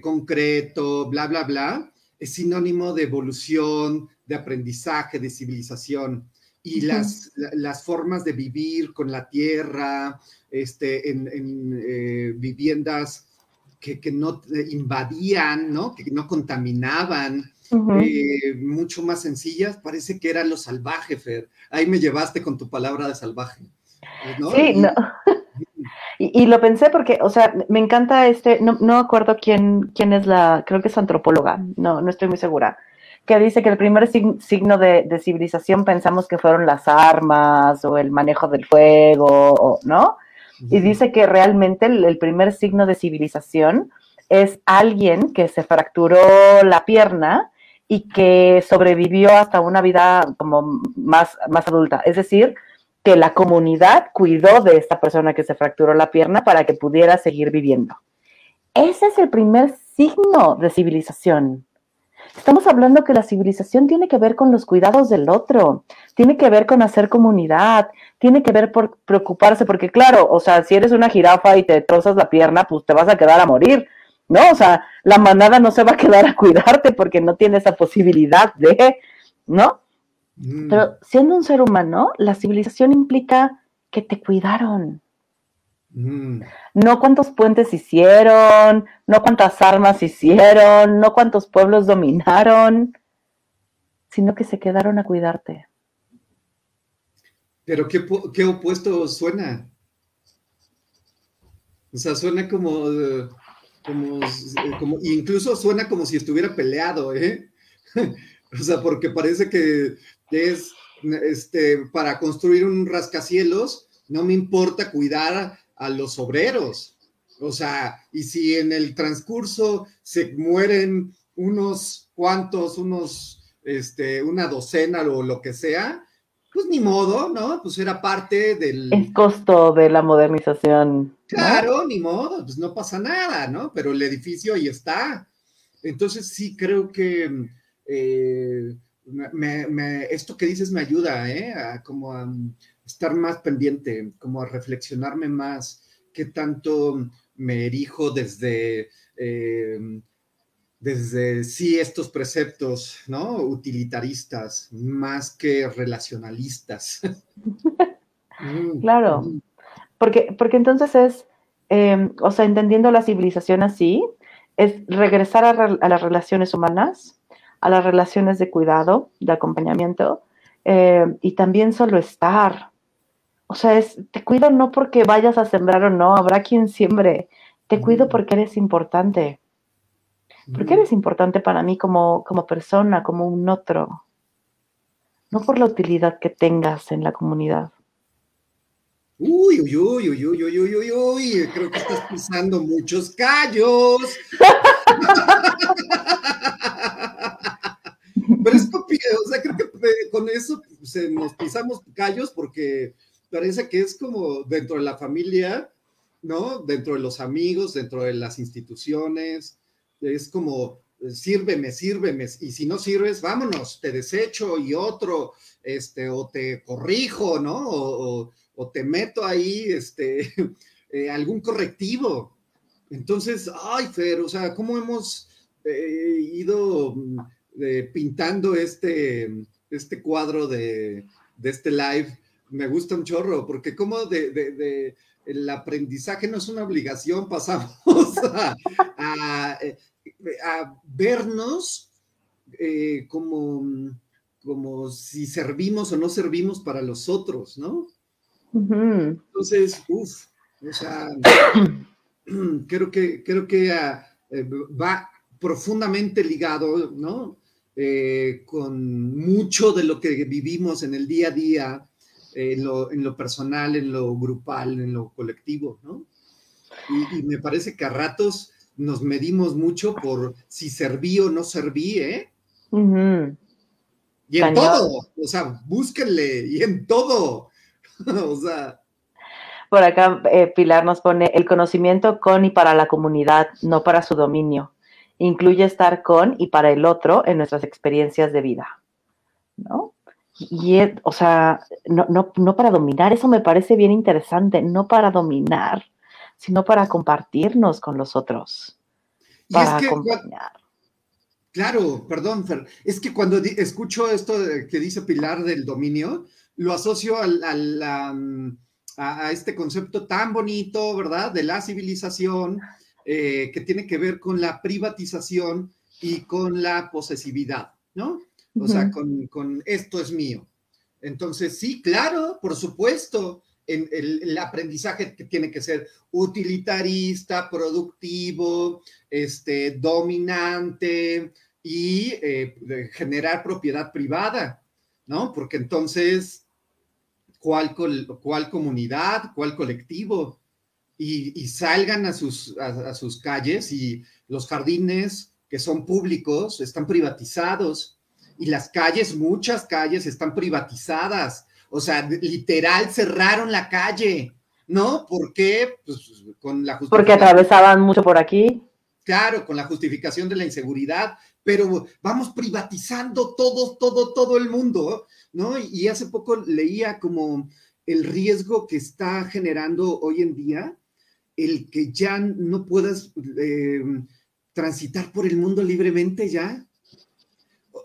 [SPEAKER 2] concreto, bla, bla, bla, es sinónimo de evolución, de aprendizaje, de civilización. Y las, las, formas de vivir con la tierra, este, en, viviendas que, no invadían, ¿no? Que no contaminaban, eh, mucho más sencillas, parece que era lo salvaje, Fer. Ahí me llevaste con tu palabra de salvaje.
[SPEAKER 1] ¿no? Sí, no. [laughs] Y, lo pensé porque, o sea, me encanta este, no, no acuerdo quién, quién es la, creo que es antropóloga, no, no estoy muy segura, que dice que el primer signo de, de, civilización pensamos que fueron las armas o el manejo del fuego, ¿no? Y dice que realmente el, primer signo de civilización es alguien que se fracturó la pierna y que sobrevivió hasta una vida como más, más adulta. Es decir, que la comunidad cuidó de esta persona que se fracturó la pierna para que pudiera seguir viviendo. Ese es el primer signo de civilización. Estamos hablando que la civilización tiene que ver con los cuidados del otro, tiene que ver con hacer comunidad, tiene que ver por preocuparse, porque claro, o sea, si eres una jirafa y te trozas la pierna, pues te vas a quedar a morir, ¿no? O sea, la manada no se va a quedar a cuidarte porque no tiene esa posibilidad de, ¿no? Mm. Pero siendo un ser humano, la civilización implica que te cuidaron. Mm. No cuántos puentes hicieron, no cuántas armas hicieron, no cuántos pueblos dominaron, sino que se quedaron a cuidarte.
[SPEAKER 2] Pero qué, qué opuesto suena. O sea, suena como, como, como, incluso suena como si estuviera peleado, ¿eh? [laughs] o sea, porque parece que es este, para construir un rascacielos, no me importa cuidar a los obreros. O sea, y si en el transcurso se mueren unos cuantos, unos, este, una docena o lo que sea, pues ni modo, ¿no? Pues era parte del...
[SPEAKER 1] El costo de la modernización.
[SPEAKER 2] Claro, ni modo, pues no pasa nada, ¿no? Pero el edificio ahí está. Entonces sí creo que eh, esto que dices me ayuda, ¿eh? A como a estar más pendiente, como a reflexionarme más, qué tanto me erijo desde, eh, desde sí estos preceptos, ¿no? Utilitaristas, más que relacionalistas. [laughs]
[SPEAKER 1] Mm, claro, porque, porque entonces es, em, o sea, entendiendo la civilización así, es regresar a las relaciones humanas a las relaciones de cuidado, de acompañamiento, eh, y también solo estar. O sea, es, te cuido no porque vayas a sembrar o no, habrá quien siembre. Te cuido mm. porque eres importante. Porque mm. eres importante para mí como, como persona, como un otro. No por la utilidad que tengas en la comunidad.
[SPEAKER 2] Uy, uy, uy, uy, uy, uy, uy, uy, creo que estás pisando muchos callos. [laughs] Pero es o sea, creo que eh, con eso se nos pisamos callos porque parece que es como dentro de la familia, ¿no? Dentro de los amigos, dentro de las instituciones, es como, sírveme, sírveme, y si no sirves, vámonos, te desecho y otro, este, o te corrijo, ¿no? O, te meto ahí, este, [laughs] eh, algún correctivo. Entonces, ay, Fer, o sea, ¿cómo hemos eh, ido pintando este, este cuadro de, este live, me gusta un chorro, porque como de, el aprendizaje no es una obligación, [laughs] pasamos a, vernos eh, como, como si servimos o no servimos para los otros, ¿no? Entonces, uff, o sea, [clears throat] creo que, creo que ah, eh, va profundamente ligado, ¿no? Eh, con mucho de lo que vivimos en el día a día, en, lo, personal, en lo grupal, en lo colectivo, ¿no? Y, me parece que a ratos nos medimos mucho por si serví o no serví, ¿eh? Y en todo, o sea, búsquenle, y en todo, [laughs] o sea.
[SPEAKER 1] Por acá eh, Pilar nos pone el conocimiento con y para la comunidad, no para su dominio incluye estar con y para el otro en nuestras experiencias de vida, ¿no? Y, o sea, no, no, no para dominar, eso me parece bien interesante, no para dominar, sino para compartirnos con los otros, para acompañar.
[SPEAKER 2] Claro, perdón, Fer. Es que cuando escucho esto que dice Pilar del dominio, lo asocio mm, a, a, este concepto tan bonito, ¿verdad? De la civilización, eh, que tiene que ver con la privatización y con la posesividad, ¿no? O sea, con, esto es mío. Entonces, sí, claro, por supuesto, en el, aprendizaje que tiene que ser utilitarista, productivo, este, dominante y eh, generar propiedad privada, ¿no? Porque entonces, ¿cuál, ¿cuál comunidad, cuál colectivo? y, salgan a sus, a, sus calles y los jardines que son públicos están privatizados y las calles, muchas calles están privatizadas. O sea, literal cerraron la calle, ¿no? ¿Por qué? Pues con la
[SPEAKER 1] justicia. Porque atravesaban mucho por aquí.
[SPEAKER 2] claro, con la justificación de la inseguridad, pero vamos privatizando todo, todo, todo el mundo, ¿no? Y hace poco leía como el riesgo que está generando hoy en día el que ya no puedas eh, transitar por el mundo libremente ya.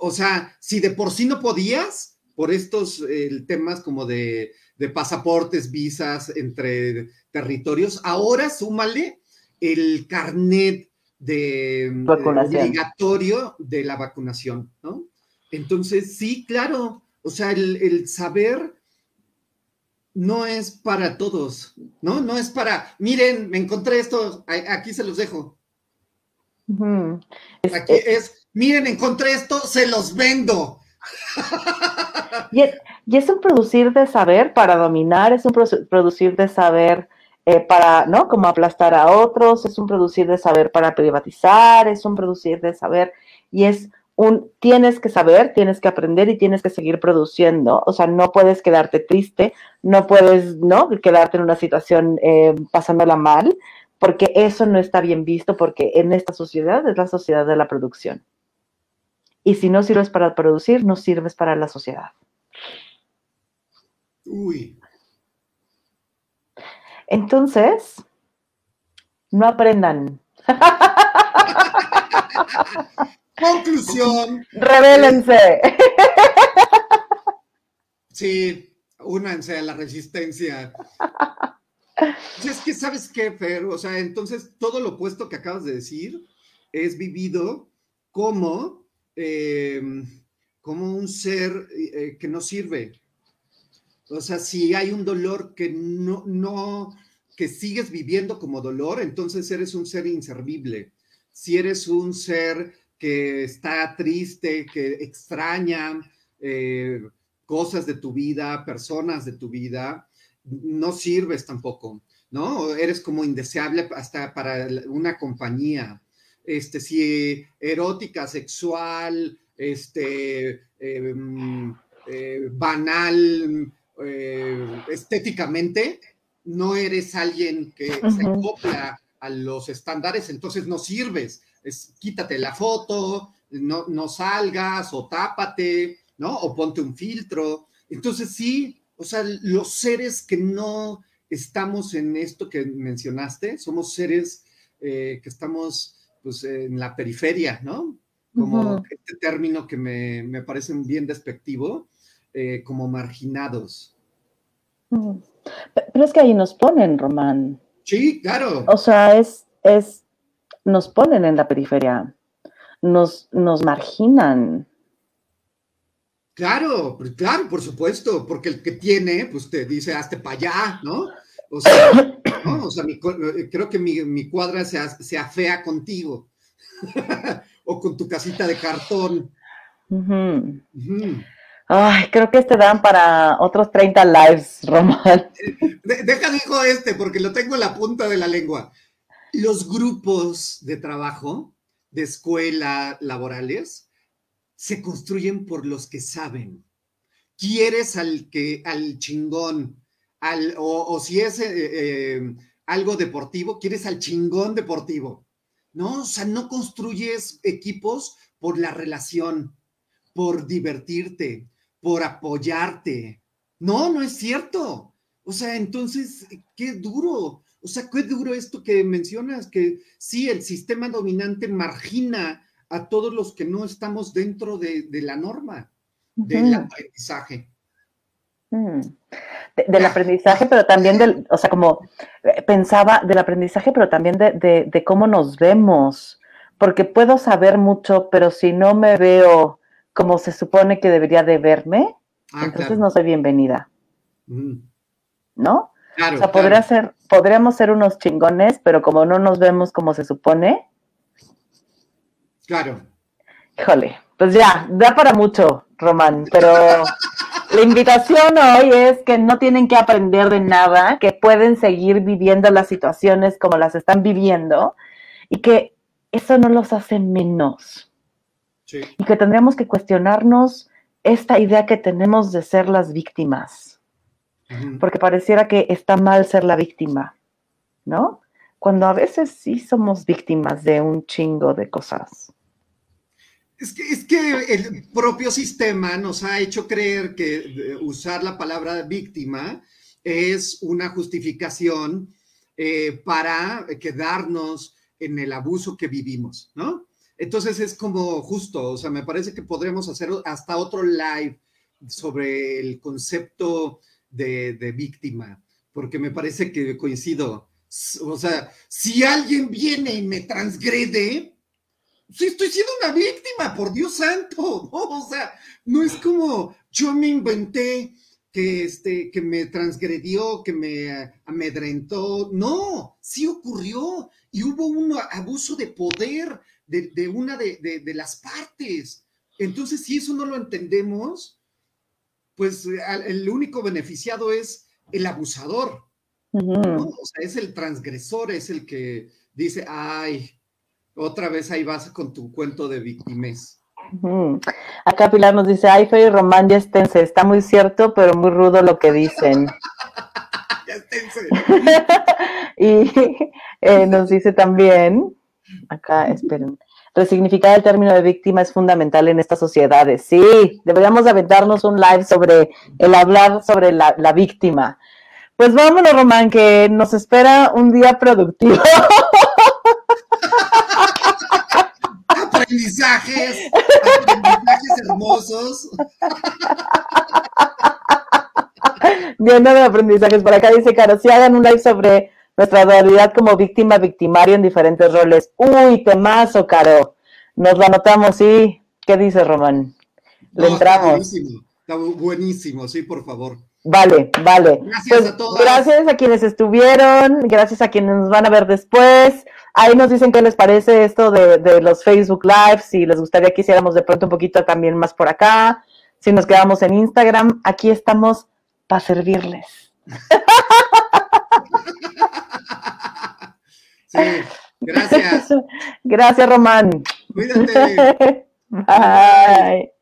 [SPEAKER 2] O sea, si de por sí no podías, por estos temas como de, pasaportes, visas entre territorios, ahora súmale el carnet de, obligatorio de la vacunación, ¿no? Entonces, sí, claro, o sea, el saber no es para todos, ¿no? No es para, miren, me encontré esto, aquí se los dejo. Aquí es, miren, encontré esto, se los vendo.
[SPEAKER 1] Y es, un producir de saber para dominar, es un producir de saber eh, para, ¿no? Como aplastar a otros, es un producir de saber para privatizar, es un producir de saber, y es un tienes que saber, tienes que aprender y tienes que seguir produciendo. O sea, no puedes quedarte triste, no puedes, ¿no? Quedarte en una situación eh, pasándola mal, porque eso no está bien visto, porque en esta sociedad es la sociedad de la producción. Y si no sirves para producir, no sirves para la sociedad. Uy. Entonces, no aprendan. [laughs]
[SPEAKER 2] Conclusión.
[SPEAKER 1] Revélense.
[SPEAKER 2] Sí, únanse a la resistencia. Es que, ¿sabes qué, Fer? O sea, entonces todo lo opuesto que acabas de decir es vivido como, em, como un ser eh, que no sirve. O sea, si hay un dolor que no, no, que sigues viviendo como dolor, entonces eres un ser inservible. Si eres un ser que está triste, que extraña eh, cosas de tu vida, personas de tu vida, no sirves tampoco, ¿no? Eres como indeseable hasta para una compañía. Este, si erótica, sexual, este, em, eh, banal, eh, estéticamente, no eres alguien que se acopla a los estándares, entonces no sirves es quítate la foto, no, no salgas o tápate, ¿no? O ponte un filtro. Entonces sí, o sea, los seres que no estamos en esto que mencionaste, somos seres eh, que estamos pues en la periferia, ¿no? Como este término que me, me, parece bien despectivo, eh, como marginados.
[SPEAKER 1] Pero es que ahí nos ponen, Román.
[SPEAKER 2] Sí, claro.
[SPEAKER 1] O sea, es, es nos ponen en la periferia, nos, nos marginan.
[SPEAKER 2] Claro, claro, por supuesto, porque el que tiene, pues te dice, hazte para allá, ¿no? O sea, ¿no? o sea eh, creo que mi, cuadra se, se, afea contigo, [laughs] o con tu casita de cartón.
[SPEAKER 1] Ay, creo que este dan para otros 30 lives, [laughs] Román.
[SPEAKER 2] deja dijo este, porque lo tengo en la punta de la lengua. Los grupos de trabajo, de escuela, laborales, se construyen por los que saben. Quieres al que, al chingón, al, o, si es eh, eh, algo deportivo, quieres al chingón deportivo. ¿No? O sea, no construyes equipos por la relación, por divertirte, por apoyarte. No, no es cierto. O sea, entonces, qué duro. O sea, qué duro esto que mencionas, que sí, el sistema dominante margina a todos los que no estamos dentro de, la norma del aprendizaje.
[SPEAKER 1] Del aprendizaje, pero también del, o sea, como eh, pensaba del aprendizaje, pero también de, cómo nos vemos, porque puedo saber mucho, pero si no me veo como se supone que debería de verme, ah, entonces no soy bienvenida. ¿No? o sea, podría ser, podríamos ser unos chingones, pero como no nos vemos como se supone.
[SPEAKER 2] Claro.
[SPEAKER 1] Híjole, pues ya, da para mucho, Román, pero [laughs] la invitación hoy es que no tienen que aprender de nada, que pueden seguir viviendo las situaciones como las están viviendo y que eso no los hace menos. Sí. Y que tendríamos que cuestionarnos esta idea que tenemos de ser las víctimas porque pareciera que está mal ser la víctima, ¿no? cuando a veces sí somos víctimas de un chingo de cosas.
[SPEAKER 2] Es que, es que el propio sistema nos ha hecho creer que usar la palabra víctima es una justificación eh, para quedarnos en el abuso que vivimos, ¿no? Entonces es como justo, o sea, me parece que podremos hacer hasta otro live sobre el concepto de, de víctima, porque me parece que coincido. O sea, si alguien viene y me transgrede, sí estoy siendo una víctima, por Dios santo, [laughs] O sea, no es como yo me inventé que, este, que me transgredió, que me amedrentó. No, sí ocurrió y hubo un abuso de poder de, una de, las partes. Entonces, si eso no lo entendemos, pues el único beneficiado es el abusador. O sea, es el transgresor, es el que dice, ay, otra vez ahí vas con tu cuento de víctimas.
[SPEAKER 1] Acá Pilar nos dice, ay, Fer y Román, ya esténse, está muy cierto, pero muy rudo lo que dicen. [laughs] ya esténse. [laughs] y eh, nos dice también, acá, esperen, resignificar el término de víctima es fundamental en estas sociedades. Sí, deberíamos aventarnos un live sobre el hablar sobre la, la víctima. Pues vámonos, Román, que nos espera un día productivo. [laughs]
[SPEAKER 2] aprendizajes, aprendizajes hermosos.
[SPEAKER 1] Lleno de aprendizajes. Por acá dice Caro, si hagan un live sobre nuestra dualidad como víctima, victimario en diferentes roles. Uy, temazo, Caro. Nos lo anotamos, sí. ¿Qué dice Román? Le entramos.
[SPEAKER 2] Está buenísimo, está buenísimo, sí, por favor.
[SPEAKER 1] Vale, vale. Gracias pues, a todos. Gracias a quienes estuvieron, gracias a quienes nos van a ver después. Ahí nos dicen qué les parece esto de, los Facebook Lives, si les gustaría que hiciéramos de pronto un poquito también más por acá, si nos quedamos en Instagram, aquí estamos para servirles. [laughs]
[SPEAKER 2] Sí, gracias. [laughs]
[SPEAKER 1] Gracias, Román.
[SPEAKER 2] Cuídate. [laughs]
[SPEAKER 1] Bye.